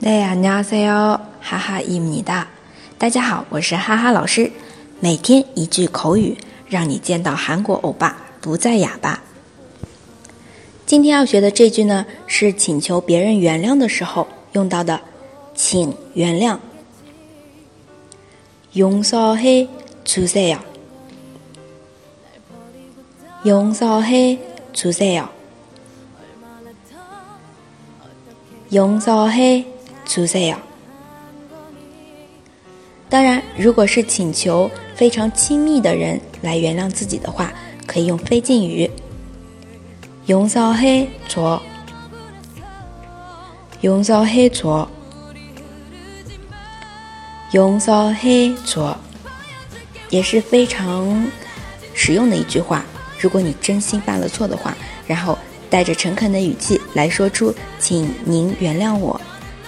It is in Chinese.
네 안녕하세요，哈哈伊米哒。大家好，我是哈哈老师。每天一句口语，让你见到韩国欧巴不再哑巴。今天要学的这句呢，是请求别人原谅的时候用到的，请原谅。용서해주세 요。 용서해주세 요。 용서해 주세 요。 当然，如果是请求非常亲密的人来原谅自己的话，可以用非敬语。용서해 줘， 용서해 줘， 용서해 줘， 也是非常实用的一句话。如果你真心犯了错的话，然后带着诚恳的语气来说出“请您原谅我”，